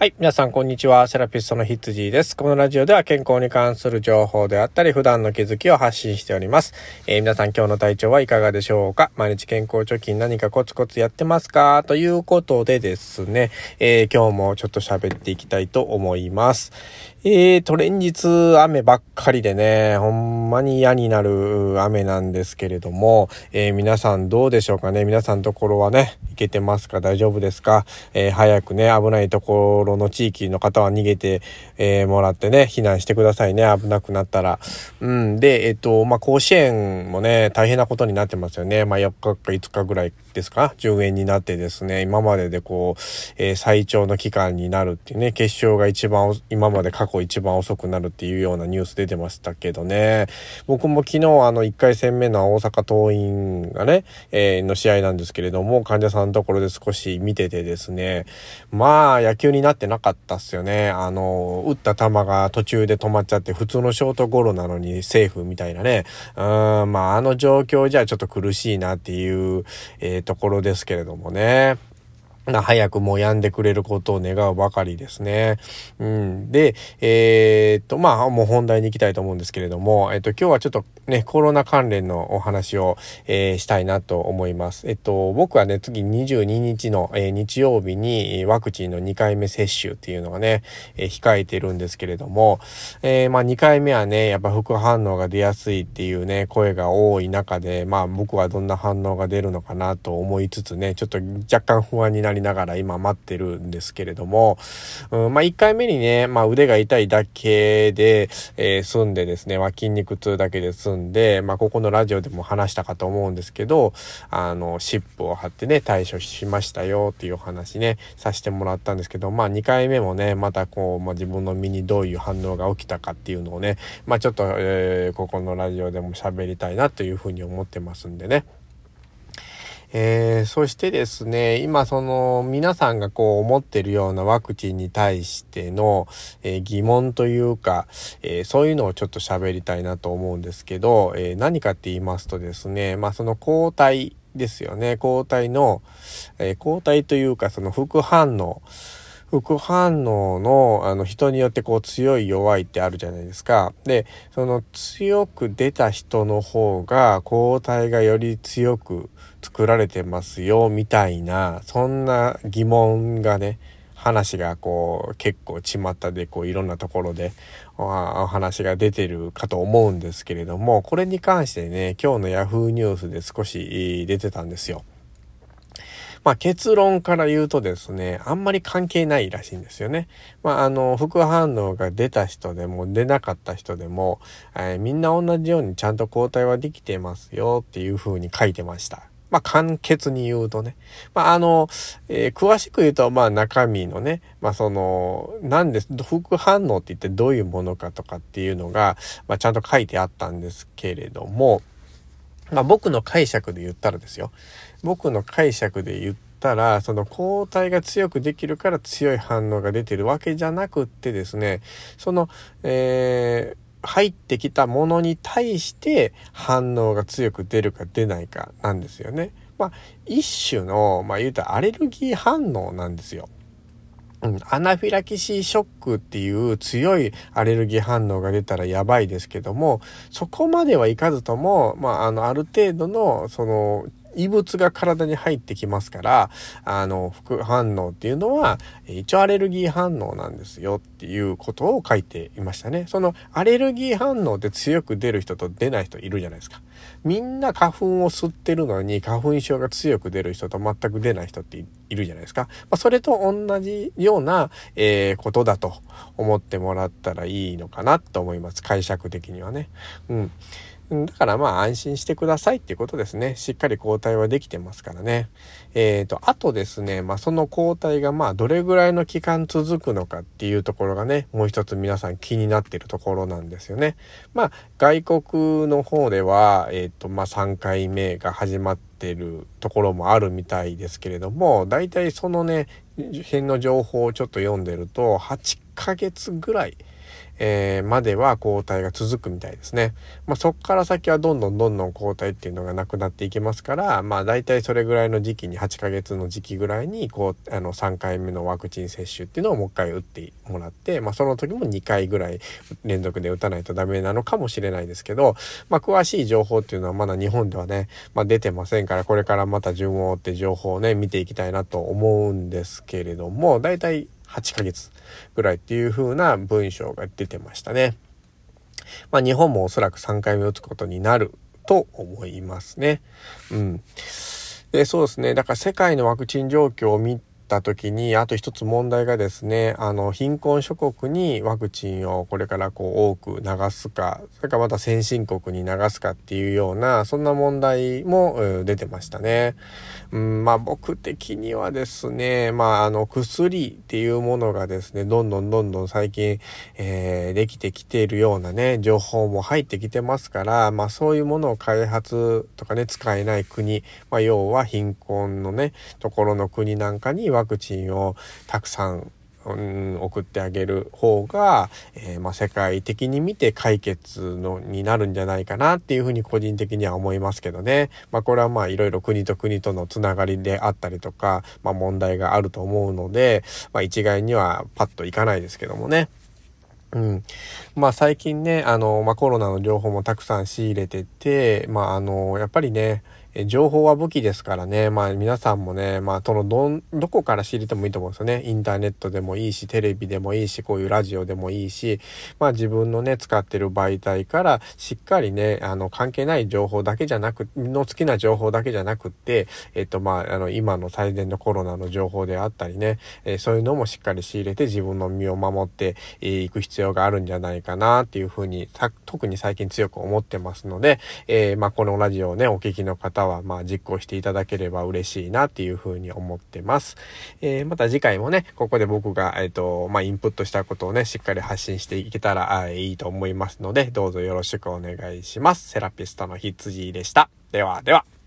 はい。皆さん、こんにちは。セラピストのヒッツジーです。このラジオでは健康に関する情報であったり、普段の気づきを発信しております。えー、皆さん、今日の体調はいかがでしょうか？毎日健康貯金何かコツコツやってますか？ということでですね、えー、今日もちょっと喋っていきたいと思います。えーと、連日雨ばっかりでね、ほんまに嫌になる雨なんですけれども、えー、皆さんどうでしょうかね？皆さんところはね、いけてますか？大丈夫ですか？えー、早くね、危ないところの地域の方は逃げて、えー、もらってね、避難してくださいね。危なくなったら。うん。で、えっと、まあ、甲子園もね、大変なことになってますよね。まあ、4日か5日ぐらいですか？順延になってですね、今まででこう、え最長の期間になるっていうね、決勝が一番、今まで過去一番遅くなるっていうようなニュース出てましたけどね。僕も昨日あの1回戦目の大阪桐蔭がね、えー、の試合なんですけれども、患者さんのところで少し見ててですね、まあ野球になってなかったっすよね。あの、打った球が途中で止まっちゃって普通のショートゴロなのにセーフみたいなね。うん、まああの状況じゃちょっと苦しいなっていう、えー、ところですけれどもね。早くもう病んでくれることを願うばかりですね。うん。で、えー、っと、まあ、もう本題に行きたいと思うんですけれども、えっと、今日はちょっとね、コロナ関連のお話を、えー、したいなと思います。えっと、僕はね、次22日の、えー、日曜日にワクチンの2回目接種っていうのがね、えー、控えてるんですけれども、えまあ、2回目はね、やっぱ副反応が出やすいっていうね、声が多い中で、まあ、僕はどんな反応が出るのかなと思いつつね、ちょっと若干不安になりながら今待ってるんですけれども、うん、まあ、1回目にね、まあ、腕が痛いだけで、え済んでですね、まあ、筋肉痛だけで済んで、まあ、ここのラジオでも話したかと思うんですけど、あの、湿布を貼ってね、対処しましたよっていう話ね、させてもらったんですけど、まあ、2回目もね、またこう、まあ、自分の身にどういう反応が起きたかっていうのをね、まあ、ちょっと、えー、ここのラジオでも喋りたいなというふうに思ってますんでね。えー、そしてですね、今その皆さんがこう思ってるようなワクチンに対しての、えー、疑問というか、えー、そういうのをちょっと喋りたいなと思うんですけど、え何かって言いますとですね、まあその抗体ですよね、抗体の、え抗体というかその副反応、副反応の、あの、人によってこう強い弱いってあるじゃないですか。で、その強く出た人の方が抗体がより強く作られてますよ、みたいな、そんな疑問がね、話がこう結構巷でこういろんなところでお話が出てるかと思うんですけれどもこれに関してね今日の yahoo ニュースで少し出てたんですよ。まあ結論から言うとですね、あんまり関係ないらしいんですよね。まああの、副反応が出た人でも出なかった人でも、えー、みんな同じようにちゃんと抗体はできてますよっていう風に書いてました。まあ、簡潔に言うとね。まあ、あの、えー、詳しく言うと、ま、中身のね、まあ、その、なんです、副反応って言ってどういうものかとかっていうのが、まあ、ちゃんと書いてあったんですけれども、まあ、僕の解釈で言ったらですよ。僕の解釈で言ったら、その抗体が強くできるから強い反応が出てるわけじゃなくってですね、その、えー、入ってきたものに対して反応が強く出るか出ないかなんですよね。まあ、一種の、まあ言うたらアレルギー反応なんですよ。うん、アナフィラキシーショックっていう強いアレルギー反応が出たらやばいですけども、そこまではいかずとも、まあ、あの、ある程度の、その、異物が体に入ってきますから、あの、副反応っていうのは、一応アレルギー反応なんですよっていうことを書いていましたね。そのアレルギー反応で強く出る人と出ない人いるじゃないですか。みんな花粉を吸ってるのに花粉症が強く出る人と全く出ない人っているじゃないですか。まあ、それと同じような、えー、ことだと思ってもらったらいいのかなと思います。解釈的にはね。うん。だからまあ安心してくださいっていうことですね。しっかり抗体はできてますからね。えっ、ー、と、あとですね、まあその抗体がまあどれぐらいの期間続くのかっていうところがね、もう一つ皆さん気になってるところなんですよね。まあ外国の方では、えっ、ー、とまあ3回目が始まってるところもあるみたいですけれども、大体そのね、辺の情報をちょっと読んでると、8ヶ月ぐらい、えー、までは抗体が続くみたいですね。まあ、そこから先はどんどんどんどん抗体っていうのがなくなっていきますから、まあ、大体それぐらいの時期に、8ヶ月の時期ぐらいに、こう、あの、3回目のワクチン接種っていうのをもう一回打ってもらって、まあ、その時も2回ぐらい連続で打たないとダメなのかもしれないですけど、まあ、詳しい情報っていうのはまだ日本ではね、まあ、出てませんから、これからまた順を追って情報をね、見ていきたいなと思うんですけれども、大体8ヶ月ぐらいっていう風な文章が出てましたね。まあ日本もおそらく3回目打つことになると思いますね。うん。で、そうですね。だから世界のワクチン状況を見った時に、あと一つ問題がですね、あの、貧困諸国にワクチンをこれからこう多く流すか、それからまた先進国に流すかっていうような、そんな問題も出てましたね。うん、まあ僕的にはですね、まああの薬っていうものがですね、どんどんどんどん最近、えー、できてきているようなね、情報も入ってきてますから、まあそういうものを開発とかね、使えない国、まあ要は貧困のね、ところの国なんかにワワクチンをたくさんうん、送ってあげる方が、えー、ま、世界的に見て解決のになるんじゃないかなっていうふうに個人的には思いますけどね。まあ、これはまあいろいろ国と国とのつながりであったりとか、まあ、問題があると思うので、まあ、一概にはパッといかないですけどもね。うん。まあ最近ね、あの、まあコロナの情報もたくさん仕入れてて、まああの、やっぱりね、え情報は武器ですからね、まあ皆さんもね、まあそのど、どこから知れてもいいと思うんですよね。インターネットでもいいし、テレビでもいいし、こういうラジオでもいいし、まあ自分のね、使ってる媒体からしっかりね、あの、関係ない情報だけじゃなく、の好きな情報だけじゃなくって、えっとまあ、あの、今の最善のコロナの情報であったりね、えー、そういうのもしっかり仕入れて自分の身を守っていく必要があるんじゃないかなっていうふうに、特に最近強く思ってますので、えー、まあこのラジオをね、お聞きの方は、まあ実行していただければ嬉しいなっていうふうに思ってます。えー、また次回もね、ここで僕が、えっ、ー、と、まあ、インプットしたことをね、しっかり発信していけたらあいいと思いますので、どうぞよろしくお願いします。セラピストのひつじでした。ではでは。